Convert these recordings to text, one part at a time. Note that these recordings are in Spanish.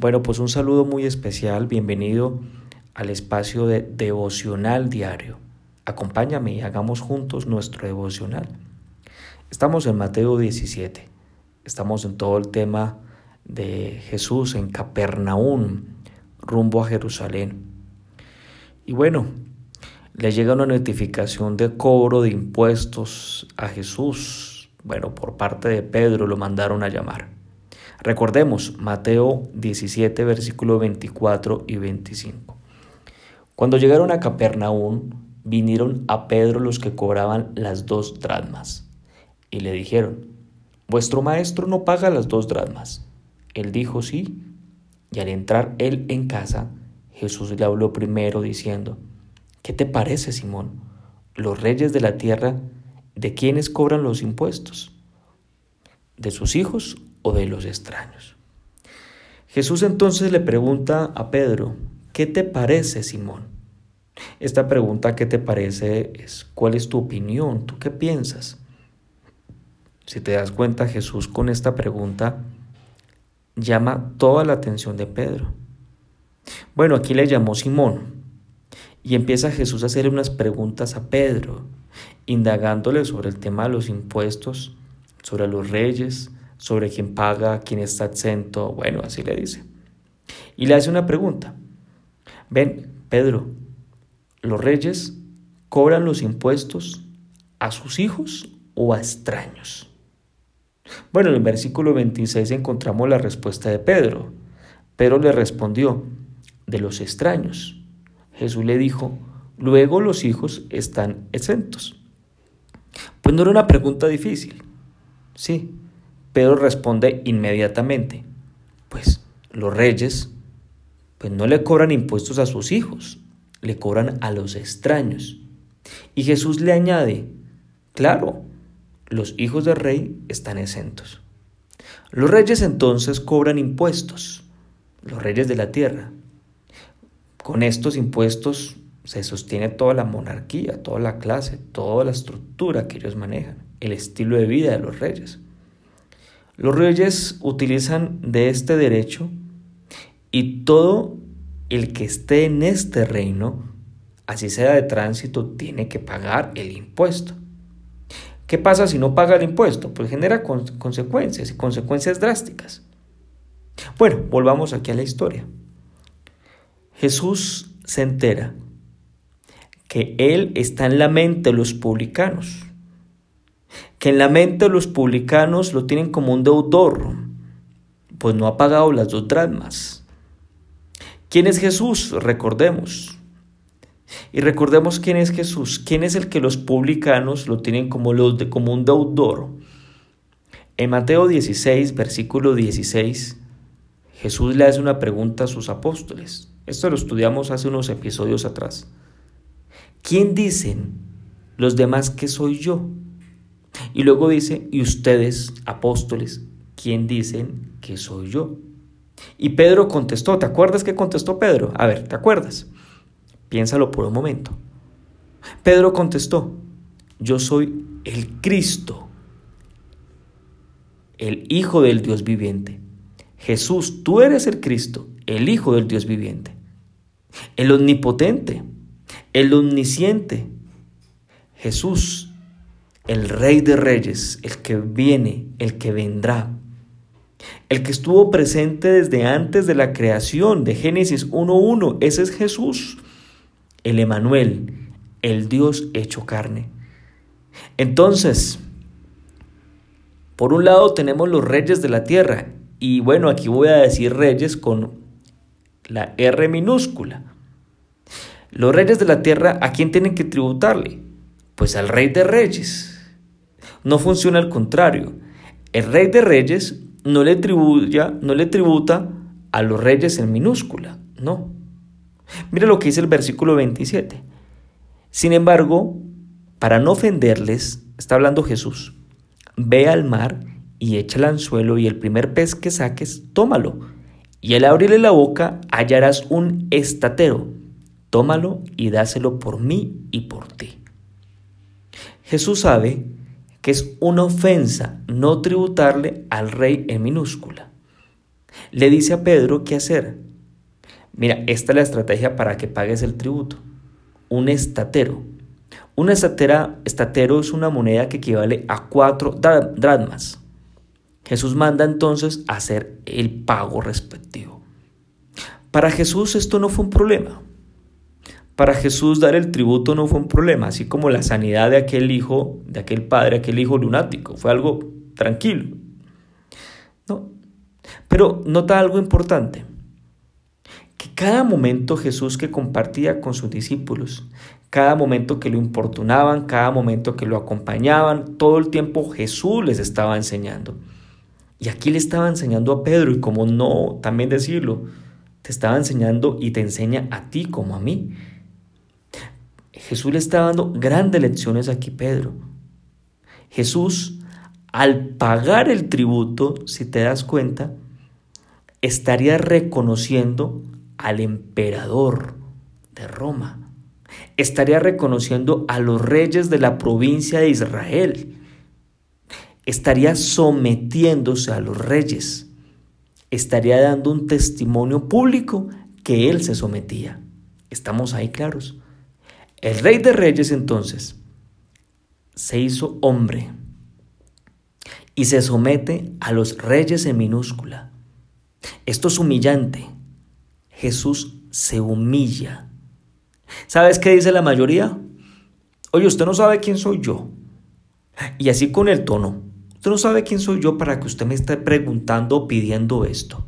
Bueno, pues un saludo muy especial, bienvenido al espacio de devocional diario. Acompáñame y hagamos juntos nuestro devocional. Estamos en Mateo 17, estamos en todo el tema de Jesús en Capernaum, rumbo a Jerusalén. Y bueno, le llega una notificación de cobro de impuestos a Jesús. Bueno, por parte de Pedro lo mandaron a llamar. Recordemos Mateo 17, versículo 24 y 25. Cuando llegaron a Capernaum, vinieron a Pedro los que cobraban las dos dracmas y le dijeron, Vuestro maestro no paga las dos dracmas. Él dijo sí, y al entrar él en casa, Jesús le habló primero diciendo, ¿Qué te parece, Simón? Los reyes de la tierra, ¿de quiénes cobran los impuestos? ¿De sus hijos de los extraños. Jesús entonces le pregunta a Pedro, ¿qué te parece, Simón? Esta pregunta, ¿qué te parece? es ¿cuál es tu opinión? ¿Tú qué piensas? Si te das cuenta, Jesús con esta pregunta llama toda la atención de Pedro. Bueno, aquí le llamó Simón y empieza Jesús a hacerle unas preguntas a Pedro, indagándole sobre el tema de los impuestos, sobre los reyes, sobre quién paga, quién está exento, bueno, así le dice. Y le hace una pregunta. Ven, Pedro, ¿los reyes cobran los impuestos a sus hijos o a extraños? Bueno, en el versículo 26 encontramos la respuesta de Pedro. Pedro le respondió, de los extraños. Jesús le dijo, luego los hijos están exentos. Pues no era una pregunta difícil. Sí, Pedro responde inmediatamente, pues los reyes pues no le cobran impuestos a sus hijos, le cobran a los extraños. Y Jesús le añade, claro, los hijos del rey están exentos. Los reyes entonces cobran impuestos, los reyes de la tierra. Con estos impuestos se sostiene toda la monarquía, toda la clase, toda la estructura que ellos manejan, el estilo de vida de los reyes. Los reyes utilizan de este derecho y todo el que esté en este reino, así sea de tránsito, tiene que pagar el impuesto. ¿Qué pasa si no paga el impuesto? Pues genera consecuencias y consecuencias drásticas. Bueno, volvamos aquí a la historia. Jesús se entera que Él está en la mente de los publicanos que en la mente los publicanos lo tienen como un deudor, pues no ha pagado las dos dracmas. ¿Quién es Jesús? Recordemos. Y recordemos quién es Jesús. ¿Quién es el que los publicanos lo tienen como, los de, como un deudor? En Mateo 16, versículo 16, Jesús le hace una pregunta a sus apóstoles. Esto lo estudiamos hace unos episodios atrás. ¿Quién dicen los demás que soy yo? Y luego dice, y ustedes, apóstoles, ¿quién dicen que soy yo? Y Pedro contestó, ¿te acuerdas qué contestó Pedro? A ver, ¿te acuerdas? Piénsalo por un momento. Pedro contestó, yo soy el Cristo, el Hijo del Dios viviente. Jesús, tú eres el Cristo, el Hijo del Dios viviente, el omnipotente, el omnisciente. Jesús, el Rey de Reyes, el que viene, el que vendrá, el que estuvo presente desde antes de la creación de Génesis 1.1, ese es Jesús, el Emanuel, el Dios hecho carne. Entonces, por un lado tenemos los reyes de la tierra, y bueno, aquí voy a decir reyes con la R minúscula. Los reyes de la tierra, ¿a quién tienen que tributarle? Pues al rey de reyes, no funciona al contrario. El rey de reyes no le, tribuya, no le tributa a los reyes en minúscula, no. Mira lo que dice el versículo 27. Sin embargo, para no ofenderles, está hablando Jesús, ve al mar y echa el anzuelo y el primer pez que saques, tómalo. Y al abrirle la boca hallarás un estatero. Tómalo y dáselo por mí y por ti. Jesús sabe que es una ofensa no tributarle al rey en minúscula. le dice a Pedro qué hacer. Mira, esta es la estrategia para que pagues el tributo. Un estatero. Un estatera, estatero es una moneda que equivale a cuatro dracmas. Jesús manda entonces hacer el pago respectivo. Para Jesús esto no fue un problema. Para Jesús dar el tributo no fue un problema, así como la sanidad de aquel hijo, de aquel padre, aquel hijo lunático. Fue algo tranquilo. No. Pero nota algo importante. Que cada momento Jesús que compartía con sus discípulos, cada momento que lo importunaban, cada momento que lo acompañaban, todo el tiempo Jesús les estaba enseñando. Y aquí le estaba enseñando a Pedro y como no, también decirlo, te estaba enseñando y te enseña a ti como a mí. Jesús le está dando grandes lecciones aquí, Pedro. Jesús, al pagar el tributo, si te das cuenta, estaría reconociendo al emperador de Roma. Estaría reconociendo a los reyes de la provincia de Israel estaría sometiéndose a los reyes, estaría dando un testimonio público que él se sometía. ¿Estamos ahí claros? El rey de reyes entonces se hizo hombre y se somete a los reyes en minúscula. Esto es humillante. Jesús se humilla. ¿Sabes qué dice la mayoría? Oye, usted no sabe quién soy yo. Y así con el tono. Usted no sabe quién soy yo para que usted me esté preguntando o pidiendo esto.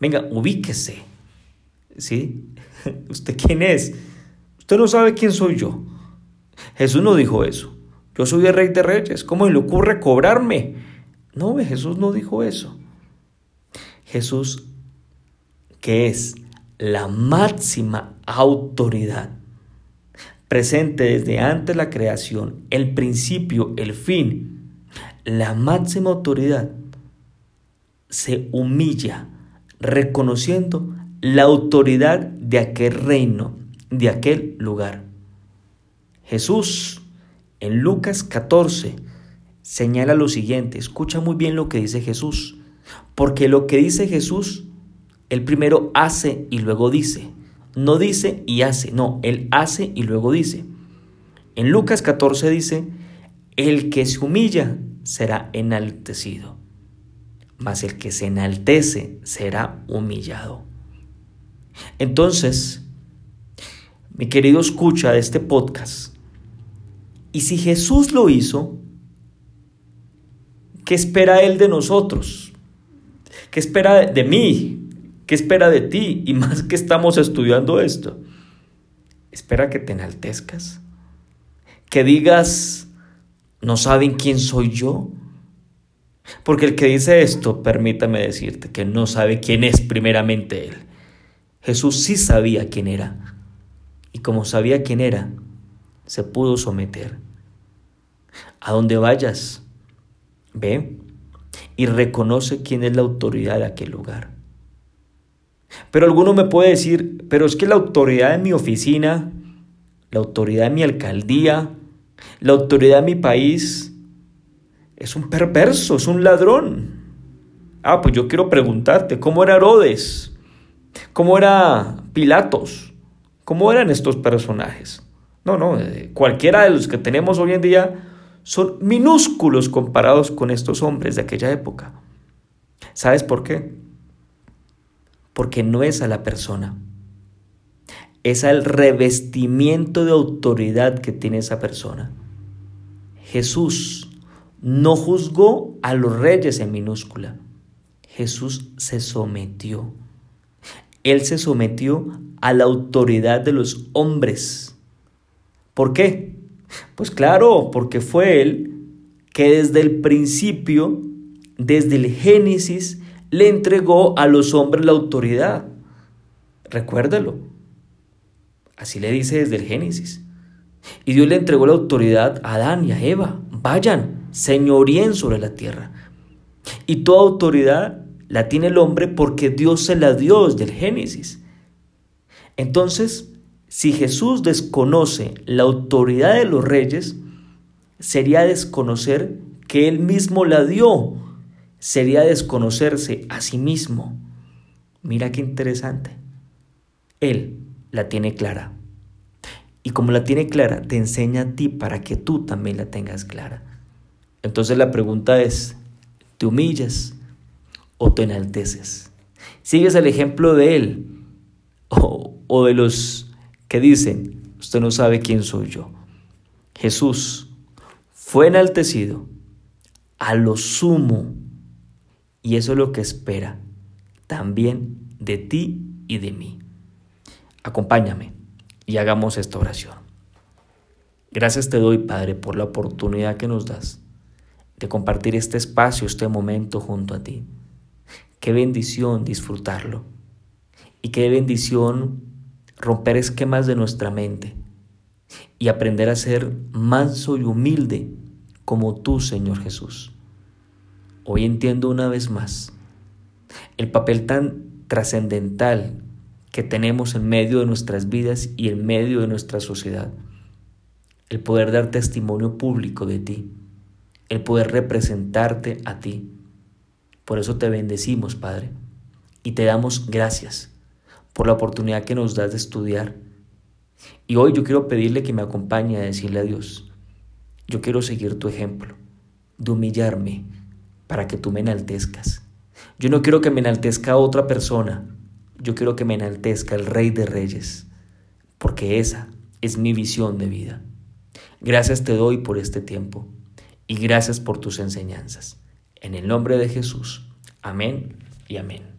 Venga, ubíquese. ¿Sí? ¿Usted quién es? Usted no sabe quién soy yo. Jesús no dijo eso. Yo soy el rey de reyes. ¿Cómo le ocurre cobrarme? No, Jesús no dijo eso. Jesús, que es la máxima autoridad, presente desde antes la creación, el principio, el fin, la máxima autoridad se humilla reconociendo la autoridad de aquel reino, de aquel lugar. Jesús en Lucas 14 señala lo siguiente, escucha muy bien lo que dice Jesús, porque lo que dice Jesús, él primero hace y luego dice, no dice y hace, no, él hace y luego dice. En Lucas 14 dice, el que se humilla será enaltecido, mas el que se enaltece será humillado. Entonces, mi querido escucha de este podcast, y si Jesús lo hizo, ¿qué espera Él de nosotros? ¿Qué espera de mí? ¿Qué espera de ti? Y más que estamos estudiando esto, espera que te enaltezcas, que digas, ¿No saben quién soy yo? Porque el que dice esto, permítame decirte, que no sabe quién es primeramente Él. Jesús sí sabía quién era. Y como sabía quién era, se pudo someter. A donde vayas, ve y reconoce quién es la autoridad de aquel lugar. Pero alguno me puede decir, pero es que la autoridad de mi oficina, la autoridad de mi alcaldía, la autoridad de mi país es un perverso, es un ladrón. Ah, pues yo quiero preguntarte, ¿cómo era Herodes? ¿Cómo era Pilatos? ¿Cómo eran estos personajes? No, no, eh, cualquiera de los que tenemos hoy en día son minúsculos comparados con estos hombres de aquella época. ¿Sabes por qué? Porque no es a la persona, es al revestimiento de autoridad que tiene esa persona. Jesús no juzgó a los reyes en minúscula. Jesús se sometió. Él se sometió a la autoridad de los hombres. ¿Por qué? Pues claro, porque fue Él que desde el principio, desde el Génesis, le entregó a los hombres la autoridad. Recuérdalo. Así le dice desde el Génesis. Y Dios le entregó la autoridad a Adán y a Eva. Vayan, señoríen sobre la tierra. Y toda autoridad la tiene el hombre porque Dios se la dio desde el Génesis. Entonces, si Jesús desconoce la autoridad de los reyes, sería desconocer que Él mismo la dio, sería desconocerse a sí mismo. Mira qué interesante. Él la tiene clara. Y como la tiene clara, te enseña a ti para que tú también la tengas clara. Entonces la pregunta es, ¿te humillas o te enalteces? ¿Sigues el ejemplo de Él o de los que dicen, usted no sabe quién soy yo? Jesús fue enaltecido a lo sumo y eso es lo que espera también de ti y de mí. Acompáñame y hagamos esta oración. Gracias te doy, Padre, por la oportunidad que nos das de compartir este espacio, este momento junto a ti. Qué bendición disfrutarlo y qué bendición romper esquemas de nuestra mente y aprender a ser manso y humilde como tú, Señor Jesús. Hoy entiendo una vez más el papel tan trascendental que tenemos en medio de nuestras vidas y en medio de nuestra sociedad. El poder dar testimonio público de ti, el poder representarte a ti. Por eso te bendecimos, Padre, y te damos gracias por la oportunidad que nos das de estudiar. Y hoy yo quiero pedirle que me acompañe a decirle a Dios, yo quiero seguir tu ejemplo, de humillarme para que tú me enaltezcas. Yo no quiero que me enaltezca otra persona, yo quiero que me enaltezca el Rey de Reyes, porque esa es mi visión de vida. Gracias te doy por este tiempo y gracias por tus enseñanzas. En el nombre de Jesús. Amén y amén.